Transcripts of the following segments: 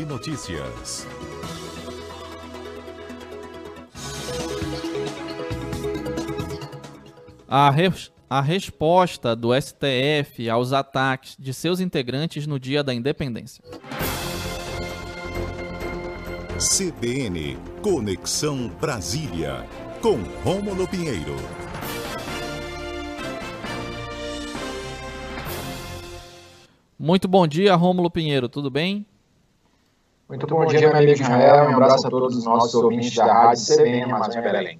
de Notícias. A, res, a resposta do STF aos ataques de seus integrantes no dia da independência. CBN Conexão Brasília, com Rômulo Pinheiro. Muito bom dia, Rômulo Pinheiro, tudo bem? Muito bom dia, meu amigo Israel. Um abraço a todos os nossos ouvintes da Rádio CBN Amazônia Belém.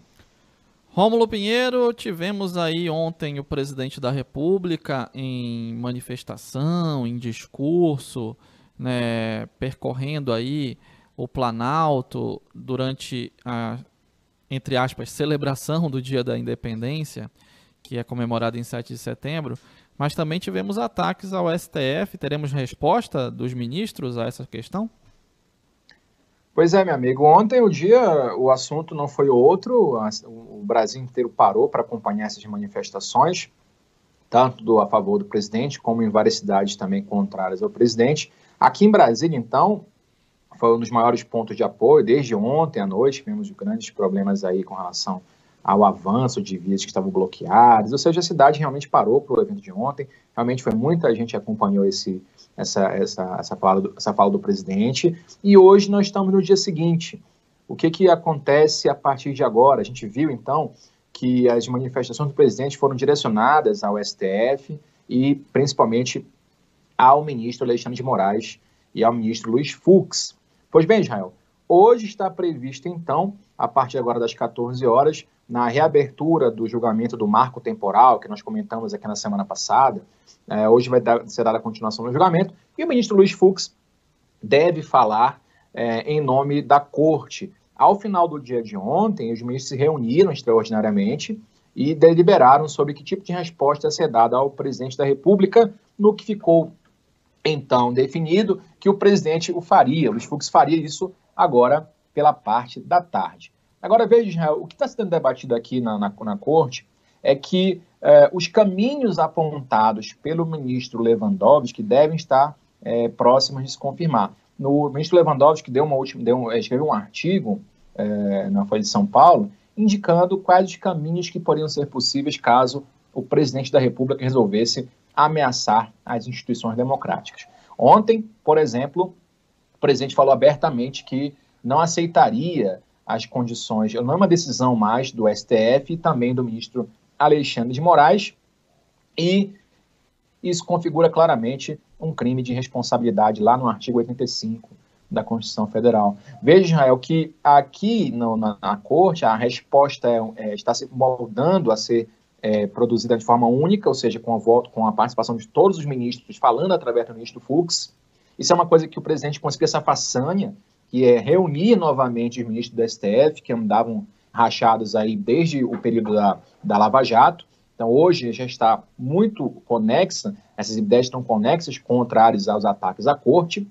Rômulo Pinheiro, tivemos aí ontem o presidente da República em manifestação, em discurso, né, percorrendo aí o Planalto durante a, entre aspas, celebração do Dia da Independência, que é comemorado em 7 de setembro, mas também tivemos ataques ao STF. Teremos resposta dos ministros a essa questão? Pois é, meu amigo. Ontem o dia, o assunto não foi outro. O Brasil inteiro parou para acompanhar essas manifestações, tanto do, a favor do presidente, como em várias cidades também contrárias ao presidente. Aqui em Brasília, então, foi um dos maiores pontos de apoio. Desde ontem à noite, tivemos grandes problemas aí com relação ao avanço de vias que estavam bloqueadas. Ou seja, a cidade realmente parou para o evento de ontem. Realmente foi muita gente que acompanhou esse, essa, essa, essa, fala do, essa fala do presidente. E hoje nós estamos no dia seguinte. O que, que acontece a partir de agora? A gente viu, então, que as manifestações do presidente foram direcionadas ao STF e, principalmente, ao ministro Alexandre de Moraes e ao ministro Luiz Fux. Pois bem, Israel, hoje está previsto, então, a partir agora das 14 horas, na reabertura do julgamento do marco temporal, que nós comentamos aqui na semana passada, é, hoje vai dar, ser dada a continuação do julgamento, e o ministro Luiz Fux deve falar é, em nome da corte. Ao final do dia de ontem, os ministros se reuniram extraordinariamente e deliberaram sobre que tipo de resposta ia ser dada ao presidente da República, no que ficou então definido que o presidente o faria, o Luiz Fux faria isso agora pela parte da tarde. Agora, veja, Israel, o que está sendo debatido aqui na, na, na corte é que eh, os caminhos apontados pelo ministro Lewandowski devem estar eh, próximos de se confirmar. No, o ministro Lewandowski deu uma última, deu um, escreveu um artigo na Folha de São Paulo indicando quais os caminhos que poderiam ser possíveis caso o presidente da República resolvesse ameaçar as instituições democráticas. Ontem, por exemplo, o presidente falou abertamente que não aceitaria as condições, não é uma decisão mais do STF e também do ministro Alexandre de Moraes, e isso configura claramente um crime de responsabilidade lá no artigo 85 da Constituição Federal. Veja, Israel, que aqui no, na, na, corte a resposta é, é, está se moldando a ser é, produzida de forma única, ou seja, com a voto, com a participação de todos os ministros, falando através do ministro Fux. Isso é uma coisa que o presidente conseguiu essa façanha que é reunir novamente os ministros do STF, que andavam rachados aí desde o período da, da Lava Jato. Então, hoje já está muito conexa, essas ideias estão conexas, contrárias aos ataques à corte,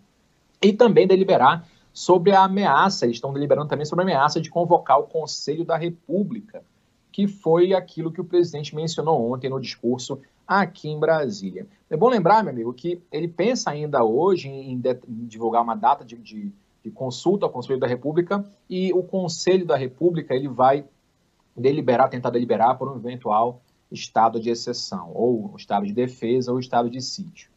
e também deliberar sobre a ameaça, eles estão deliberando também sobre a ameaça de convocar o Conselho da República, que foi aquilo que o presidente mencionou ontem no discurso aqui em Brasília. É bom lembrar, meu amigo, que ele pensa ainda hoje em, em divulgar uma data de, de de consulta ao Conselho da República e o Conselho da República ele vai deliberar, tentar deliberar por um eventual estado de exceção, ou estado de defesa, ou estado de sítio.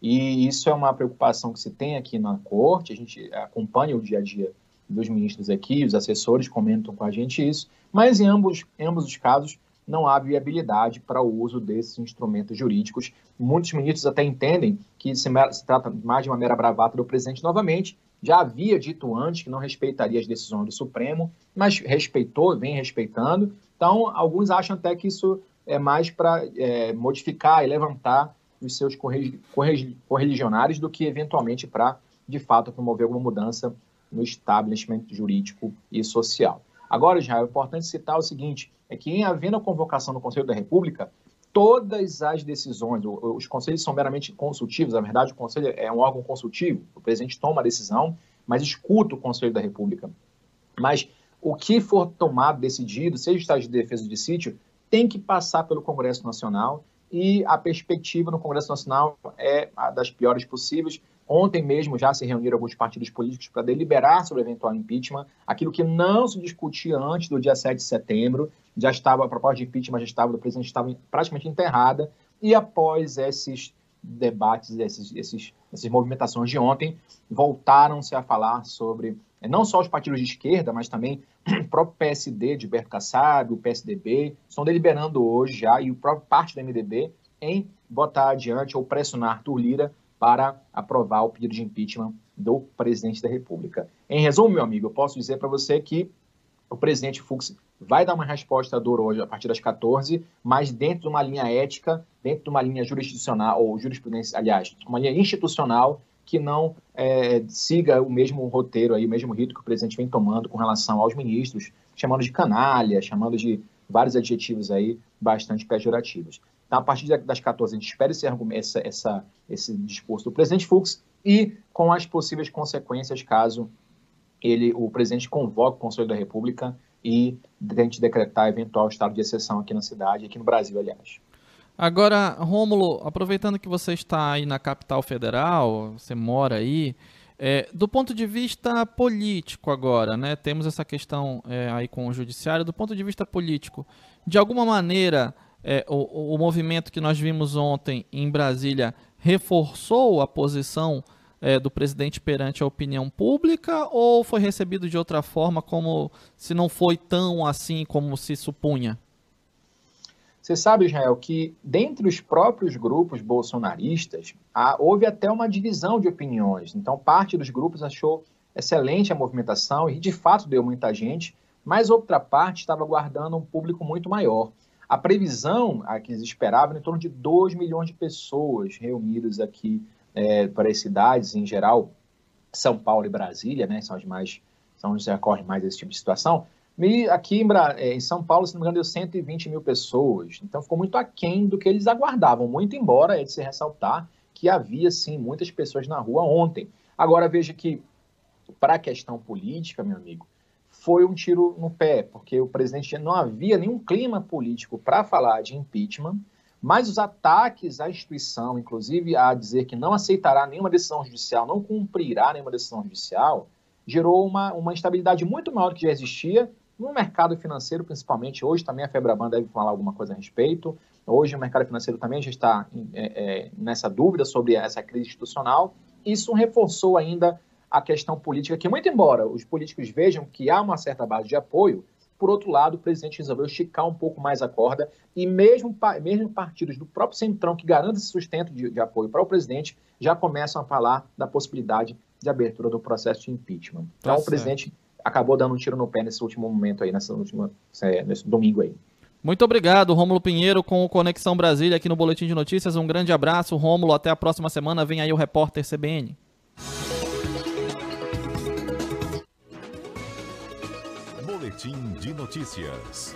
E isso é uma preocupação que se tem aqui na corte, a gente acompanha o dia a dia dos ministros aqui, os assessores comentam com a gente isso, mas em ambos, em ambos os casos não há viabilidade para o uso desses instrumentos jurídicos. Muitos ministros até entendem que se, se trata mais de uma mera bravata do presidente novamente, já havia dito antes que não respeitaria as decisões do Supremo, mas respeitou, vem respeitando. Então, alguns acham até que isso é mais para é, modificar e levantar os seus correligionários do que eventualmente para, de fato, promover alguma mudança no establishment jurídico e social. Agora, já é importante citar o seguinte: é que em havendo a convocação do Conselho da República, todas as decisões, os conselhos são meramente consultivos, na verdade o conselho é um órgão consultivo, o presidente toma a decisão, mas escuta o Conselho da República. Mas o que for tomado, decidido, seja estado de defesa de sítio, tem que passar pelo Congresso Nacional e a perspectiva no Congresso Nacional é a das piores possíveis. Ontem mesmo já se reuniram alguns partidos políticos para deliberar sobre eventual impeachment. Aquilo que não se discutia antes do dia 7 de setembro, já estava, a proposta de impeachment já estava, do presidente estava praticamente enterrada. E após esses debates, esses, esses, essas movimentações de ontem, voltaram-se a falar sobre não só os partidos de esquerda, mas também o próprio PSD de Berto Kassab, o PSDB, estão deliberando hoje já, e o próprio parte do MDB, em botar adiante ou pressionar Arthur Lira para aprovar o pedido de impeachment do presidente da República. Em resumo, meu amigo, eu posso dizer para você que o presidente Fux vai dar uma resposta dura hoje a partir das 14, mas dentro de uma linha ética, dentro de uma linha jurisdicional, ou jurisprudência, aliás, uma linha institucional que não é, siga o mesmo roteiro, aí, o mesmo rito que o presidente vem tomando com relação aos ministros, chamando de canalha, chamando de vários adjetivos aí bastante pejorativos. Então, a partir das 14, a gente espera esse, essa, essa, esse discurso do presidente Fux e com as possíveis consequências caso ele, o presidente convoque o Conselho da República e tente decretar eventual estado de exceção aqui na cidade, aqui no Brasil, aliás. Agora, Rômulo, aproveitando que você está aí na capital federal, você mora aí, é, do ponto de vista político agora, né, temos essa questão é, aí com o judiciário, do ponto de vista político, de alguma maneira é, o, o movimento que nós vimos ontem em Brasília reforçou a posição é, do presidente perante a opinião pública ou foi recebido de outra forma, como se não foi tão assim como se supunha? Você sabe, Israel, que dentre os próprios grupos bolsonaristas há, houve até uma divisão de opiniões. Então, parte dos grupos achou excelente a movimentação e, de fato, deu muita gente, mas outra parte estava guardando um público muito maior. A previsão a que eles esperavam era em torno de 2 milhões de pessoas reunidas aqui é, para as cidades em geral, São Paulo e Brasília, né, são as mais, são onde ocorre mais esse tipo de situação. E aqui em, é, em, São Paulo, se não me engano, deu 120 mil pessoas. Então ficou muito aquém do que eles aguardavam. Muito embora é de se ressaltar que havia, sim, muitas pessoas na rua ontem. Agora veja que, para a questão política, meu amigo, foi um tiro no pé, porque o presidente não havia nenhum clima político para falar de impeachment, mas os ataques à instituição, inclusive a dizer que não aceitará nenhuma decisão judicial, não cumprirá nenhuma decisão judicial, gerou uma, uma instabilidade muito maior do que já existia no mercado financeiro, principalmente. Hoje também a Febraban deve falar alguma coisa a respeito. Hoje o mercado financeiro também já está é, é, nessa dúvida sobre essa crise institucional. Isso reforçou ainda a questão política, que muito embora os políticos vejam que há uma certa base de apoio, por outro lado, o presidente resolveu esticar um pouco mais a corda e mesmo, mesmo partidos do próprio Centrão que garantem esse sustento de, de apoio para o presidente já começam a falar da possibilidade de abertura do processo de impeachment. Então, tá o presidente acabou dando um tiro no pé nesse último momento aí, nessa última, é, nesse domingo aí. Muito obrigado, Rômulo Pinheiro, com o Conexão Brasília aqui no Boletim de Notícias. Um grande abraço, Rômulo. Até a próxima semana. Vem aí o repórter CBN. Boletim de Notícias.